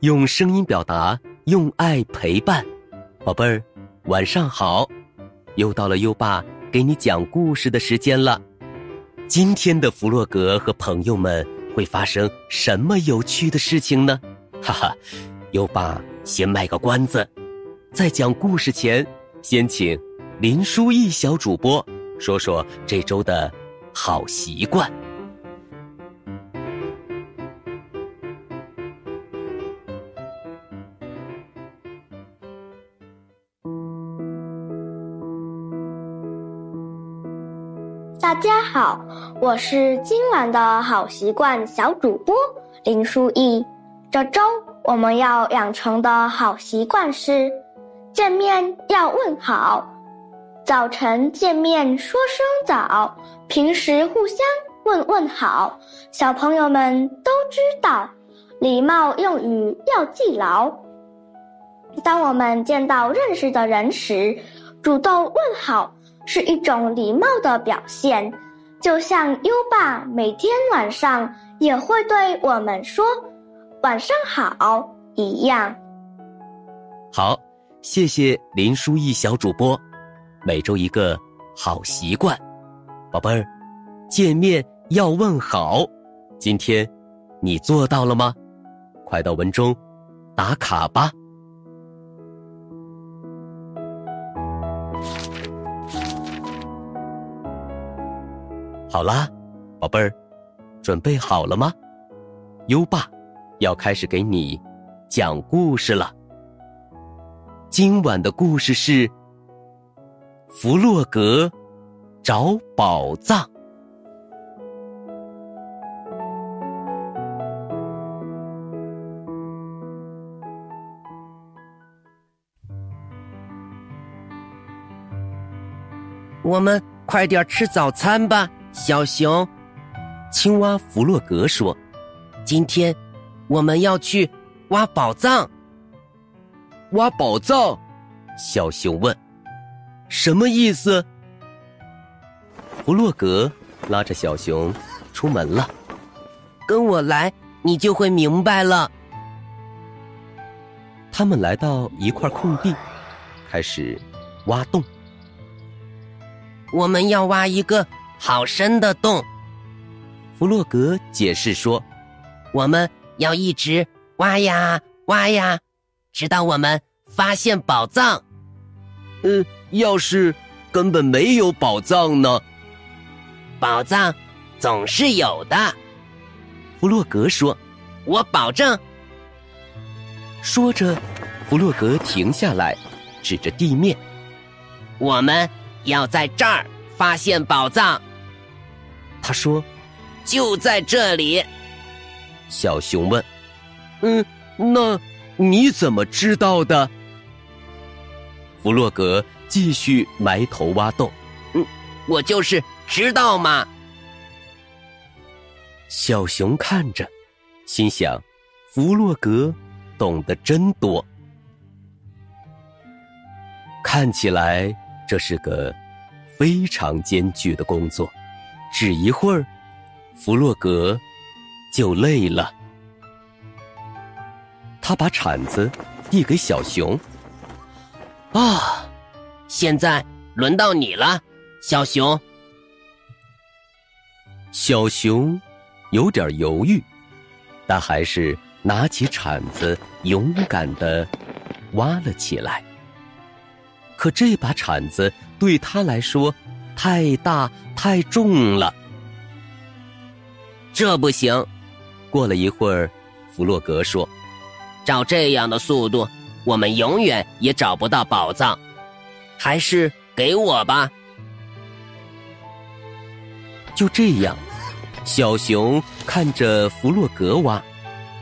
用声音表达，用爱陪伴。宝贝儿，晚上好！又到了优爸给你讲故事的时间了。今天的弗洛格和朋友们会发生什么有趣的事情呢？哈哈，优爸先卖个关子，在讲故事前，先请林书意小主播说说这周的好习惯。好，我是今晚的好习惯小主播林书义。这周我们要养成的好习惯是：见面要问好，早晨见面说声早，平时互相问问好。小朋友们都知道，礼貌用语要记牢。当我们见到认识的人时，主动问好。是一种礼貌的表现，就像优爸每天晚上也会对我们说“晚上好”一样。好，谢谢林书义小主播，每周一个好习惯，宝贝儿，见面要问好，今天你做到了吗？快到文中打卡吧。好啦，宝贝儿，准备好了吗？优爸要开始给你讲故事了。今晚的故事是《弗洛格找宝藏》。我们快点吃早餐吧。小熊，青蛙弗洛格说：“今天我们要去挖宝藏。”挖宝藏？小熊问：“什么意思？”弗洛格拉着小熊出门了。跟我来，你就会明白了。他们来到一块空地，开始挖洞。我们要挖一个。好深的洞，弗洛格解释说：“我们要一直挖呀挖呀，直到我们发现宝藏。”呃，要是根本没有宝藏呢？宝藏总是有的，弗洛格说：“我保证。”说着，弗洛格停下来，指着地面：“我们要在这儿发现宝藏。”他说：“就在这里。”小熊问：“嗯，那你怎么知道的？”弗洛格继续埋头挖洞。“嗯，我就是知道嘛。”小熊看着，心想：“弗洛格懂得真多。”看起来这是个非常艰巨的工作。只一会儿，弗洛格就累了。他把铲子递给小熊。啊，现在轮到你了，小熊。小熊有点犹豫，但还是拿起铲子，勇敢的挖了起来。可这把铲子对他来说，太大太重了，这不行。过了一会儿，弗洛格说：“照这样的速度，我们永远也找不到宝藏。还是给我吧。”就这样，小熊看着弗洛格挖，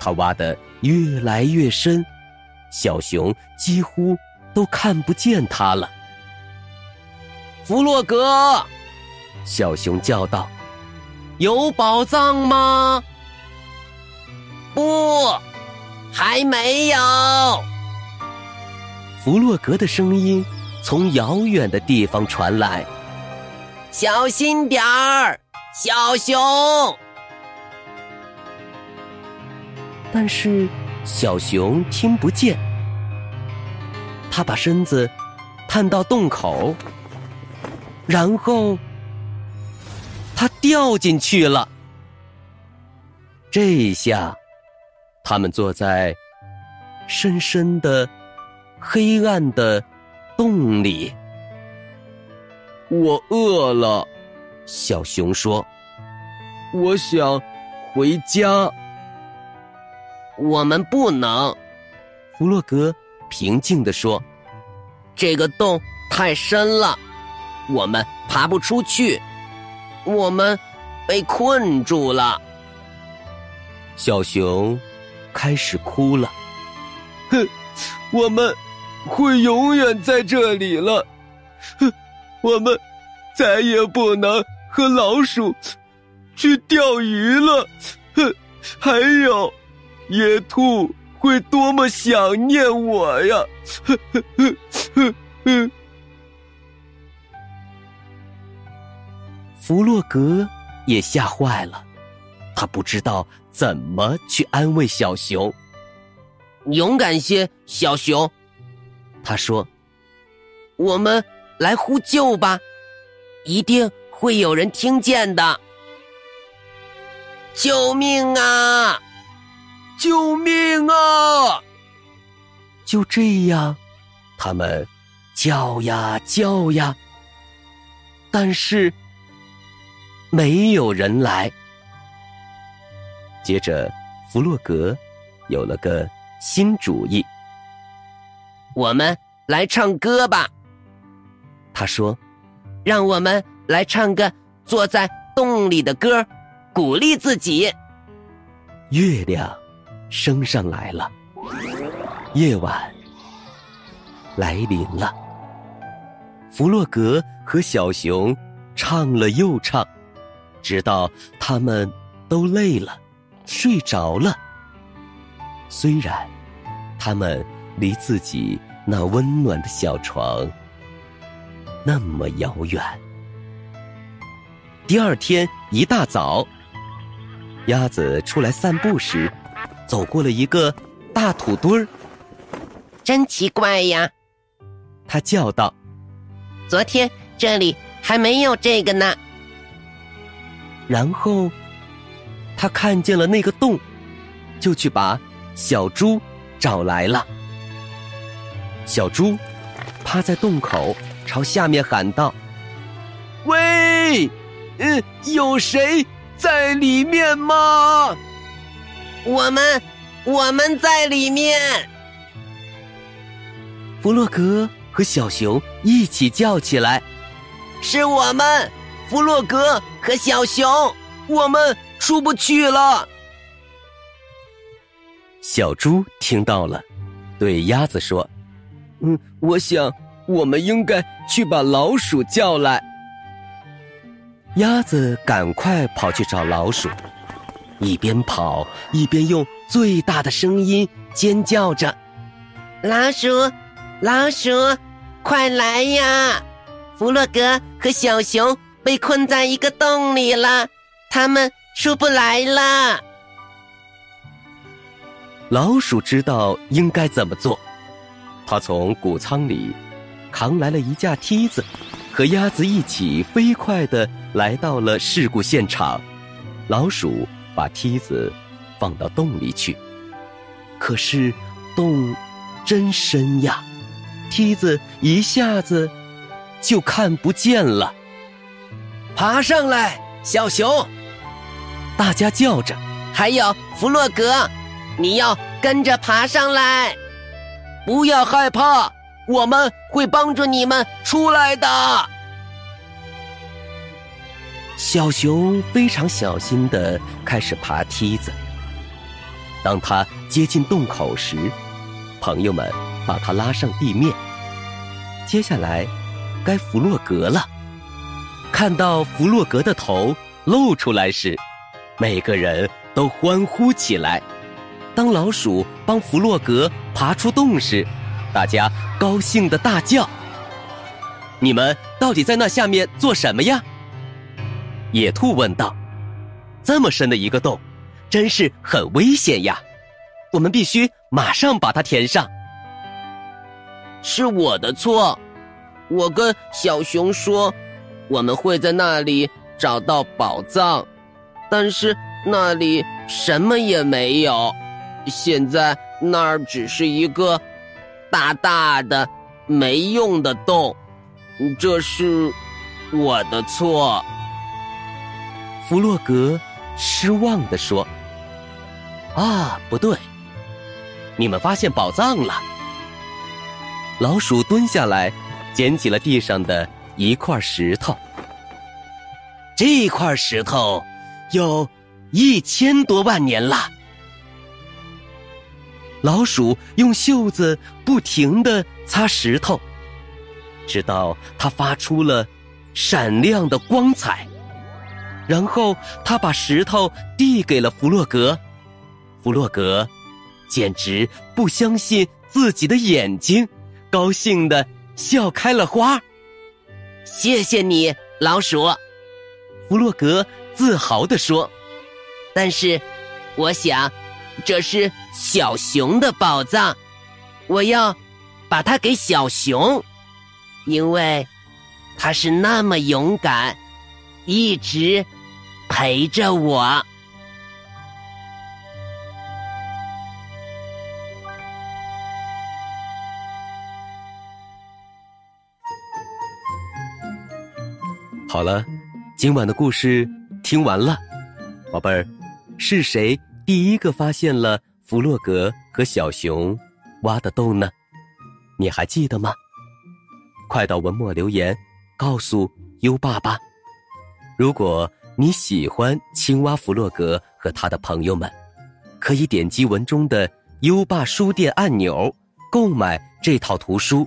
他挖的越来越深，小熊几乎都看不见他了。弗洛格，小熊叫道：“有宝藏吗？”“不，还没有。”弗洛格的声音从遥远的地方传来：“小心点儿，小熊。”但是小熊听不见。他把身子探到洞口，然后他掉进去了。这下，他们坐在深深的、黑暗的洞里。我饿了，小熊说：“我想回家。”我们不能，弗洛格平静地说：“这个洞太深了，我们爬不出去，我们被困住了。”小熊开始哭了。哼，我们会永远在这里了。哼，我们再也不能和老鼠去钓鱼了。哼，还有。野兔会多么想念我呀！哼哼哼哼哼弗洛格也吓坏了，他不知道怎么去安慰小熊。勇敢些，小熊，他说：“我们来呼救吧，一定会有人听见的。救命啊！”救命啊！就这样，他们叫呀叫呀，但是没有人来。接着，弗洛格有了个新主意：“我们来唱歌吧。”他说：“让我们来唱个坐在洞里的歌，鼓励自己。”月亮。升上来了，夜晚来临了。弗洛格和小熊唱了又唱，直到他们都累了，睡着了。虽然他们离自己那温暖的小床那么遥远。第二天一大早，鸭子出来散步时。走过了一个大土堆儿，真奇怪呀！它叫道：“昨天这里还没有这个呢。”然后他看见了那个洞，就去把小猪找来了。小猪趴在洞口，朝下面喊道：“喂，嗯，有谁在里面吗？”我们，我们在里面。弗洛格和小熊一起叫起来：“是我们，弗洛格和小熊，我们出不去了。”小猪听到了，对鸭子说：“嗯，我想我们应该去把老鼠叫来。”鸭子赶快跑去找老鼠。一边跑一边用最大的声音尖叫着：“老鼠，老鼠，快来呀！弗洛格和小熊被困在一个洞里了，他们出不来了。”老鼠知道应该怎么做，他从谷仓里扛来了一架梯子，和鸭子一起飞快的来到了事故现场。老鼠。把梯子放到洞里去，可是洞真深呀，梯子一下子就看不见了。爬上来，小熊！大家叫着。还有弗洛格，你要跟着爬上来，不要害怕，我们会帮助你们出来的。小熊非常小心的开始爬梯子。当他接近洞口时，朋友们把他拉上地面。接下来，该弗洛格了。看到弗洛格的头露出来时，每个人都欢呼起来。当老鼠帮弗洛格爬出洞时，大家高兴的大叫：“你们到底在那下面做什么呀？”野兔问道：“这么深的一个洞，真是很危险呀！我们必须马上把它填上。是我的错，我跟小熊说，我们会在那里找到宝藏，但是那里什么也没有。现在那儿只是一个大大的没用的洞，这是我的错。弗洛格失望地说：“啊，不对，你们发现宝藏了。”老鼠蹲下来，捡起了地上的一块石头。这块石头有一千多万年了。老鼠用袖子不停的擦石头，直到它发出了闪亮的光彩。然后他把石头递给了弗洛格，弗洛格简直不相信自己的眼睛。高兴的笑开了花，谢谢你，老鼠。弗洛格自豪地说：“但是，我想，这是小熊的宝藏，我要把它给小熊，因为它是那么勇敢，一直陪着我。”好了，今晚的故事听完了，宝贝儿，是谁第一个发现了弗洛格和小熊挖的洞呢？你还记得吗？快到文末留言，告诉优爸爸。如果你喜欢青蛙弗洛格和他的朋友们，可以点击文中的优爸书店按钮，购买这套图书。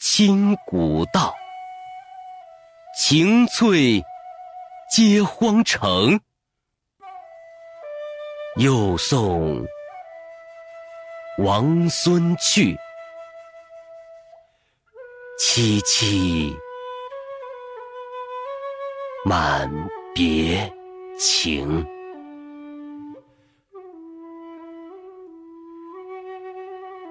清古道，晴翠接荒城。又送王孙去，萋萋满别情。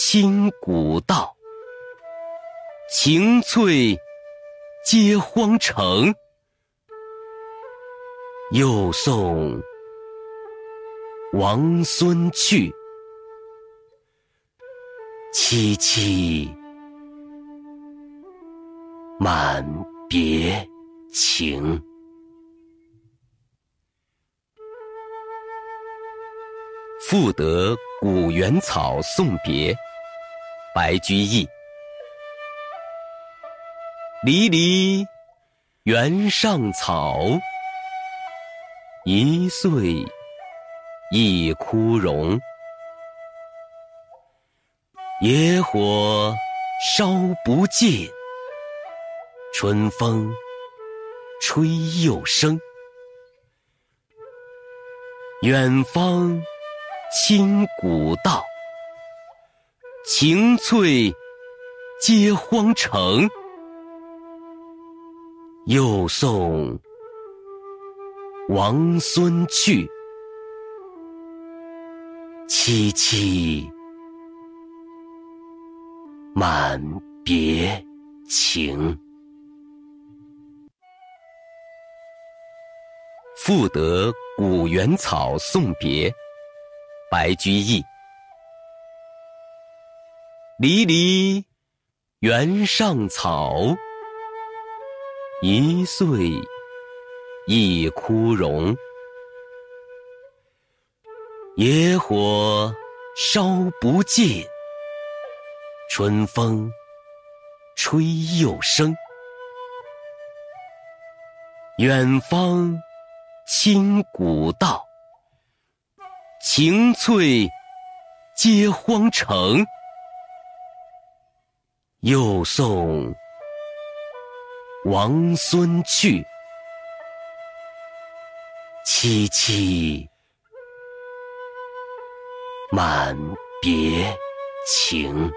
清古道，晴翠接荒城。又送王孙去，萋萋满别情。赋得古原草送别。白居易，离离原上草，一岁一枯荣。野火烧不尽，春风吹又生。远方清古道，晴翠接荒城。又送王孙去，萋萋。满别情，赋得古原草送别。白居易。离离原上草，一岁一枯荣。野火烧不尽。春风吹又生，远方清古道，晴翠接荒城。又送王孙去，萋萋满别情。